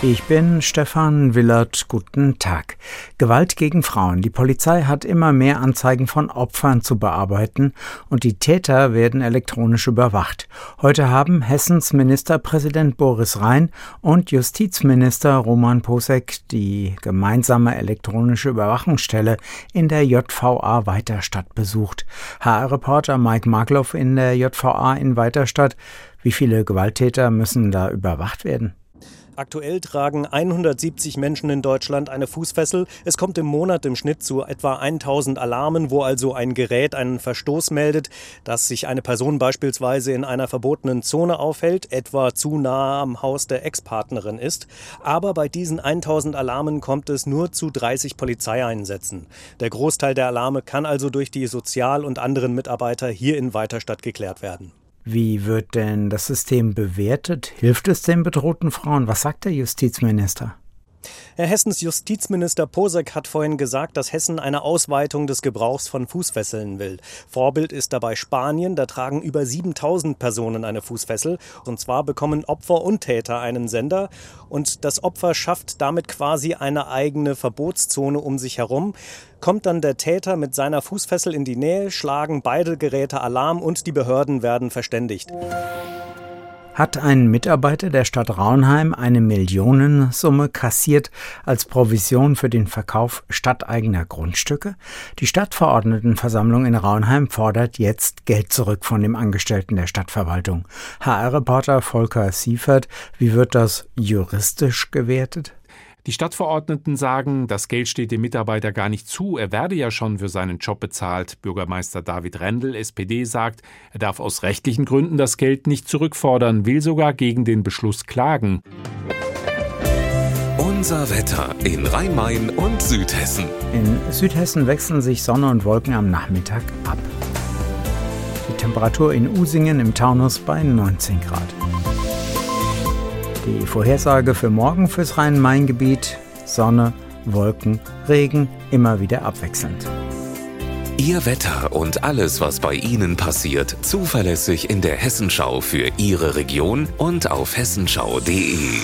Ich bin Stefan Willert. Guten Tag. Gewalt gegen Frauen. Die Polizei hat immer mehr Anzeigen von Opfern zu bearbeiten und die Täter werden elektronisch überwacht. Heute haben Hessens Ministerpräsident Boris Rhein und Justizminister Roman Posek die gemeinsame elektronische Überwachungsstelle in der JVA Weiterstadt besucht. HR-Reporter Mike Markloff in der JVA in Weiterstadt. Wie viele Gewalttäter müssen da überwacht werden? Aktuell tragen 170 Menschen in Deutschland eine Fußfessel. Es kommt im Monat im Schnitt zu etwa 1000 Alarmen, wo also ein Gerät einen Verstoß meldet, dass sich eine Person beispielsweise in einer verbotenen Zone aufhält, etwa zu nahe am Haus der Ex-Partnerin ist. Aber bei diesen 1000 Alarmen kommt es nur zu 30 Polizeieinsätzen. Der Großteil der Alarme kann also durch die Sozial- und anderen Mitarbeiter hier in Weiterstadt geklärt werden. Wie wird denn das System bewertet? Hilft es den bedrohten Frauen? Was sagt der Justizminister? Herr Hessens Justizminister Posek hat vorhin gesagt, dass Hessen eine Ausweitung des Gebrauchs von Fußfesseln will. Vorbild ist dabei Spanien, da tragen über 7000 Personen eine Fußfessel. Und zwar bekommen Opfer und Täter einen Sender und das Opfer schafft damit quasi eine eigene Verbotszone um sich herum. Kommt dann der Täter mit seiner Fußfessel in die Nähe, schlagen beide Geräte Alarm und die Behörden werden verständigt hat ein Mitarbeiter der Stadt Raunheim eine Millionensumme kassiert als Provision für den Verkauf stadteigener Grundstücke? Die Stadtverordnetenversammlung in Raunheim fordert jetzt Geld zurück von dem Angestellten der Stadtverwaltung. HR-Reporter Volker Siefert, wie wird das juristisch gewertet? Die Stadtverordneten sagen, das Geld steht dem Mitarbeiter gar nicht zu, er werde ja schon für seinen Job bezahlt. Bürgermeister David Rendel, SPD, sagt, er darf aus rechtlichen Gründen das Geld nicht zurückfordern, will sogar gegen den Beschluss klagen. Unser Wetter in Rhein-Main und Südhessen. In Südhessen wechseln sich Sonne und Wolken am Nachmittag ab. Die Temperatur in Usingen im Taunus bei 19 Grad. Die Vorhersage für morgen fürs Rhein-Main-Gebiet: Sonne, Wolken, Regen, immer wieder abwechselnd. Ihr Wetter und alles, was bei Ihnen passiert, zuverlässig in der Hessenschau für Ihre Region und auf hessenschau.de.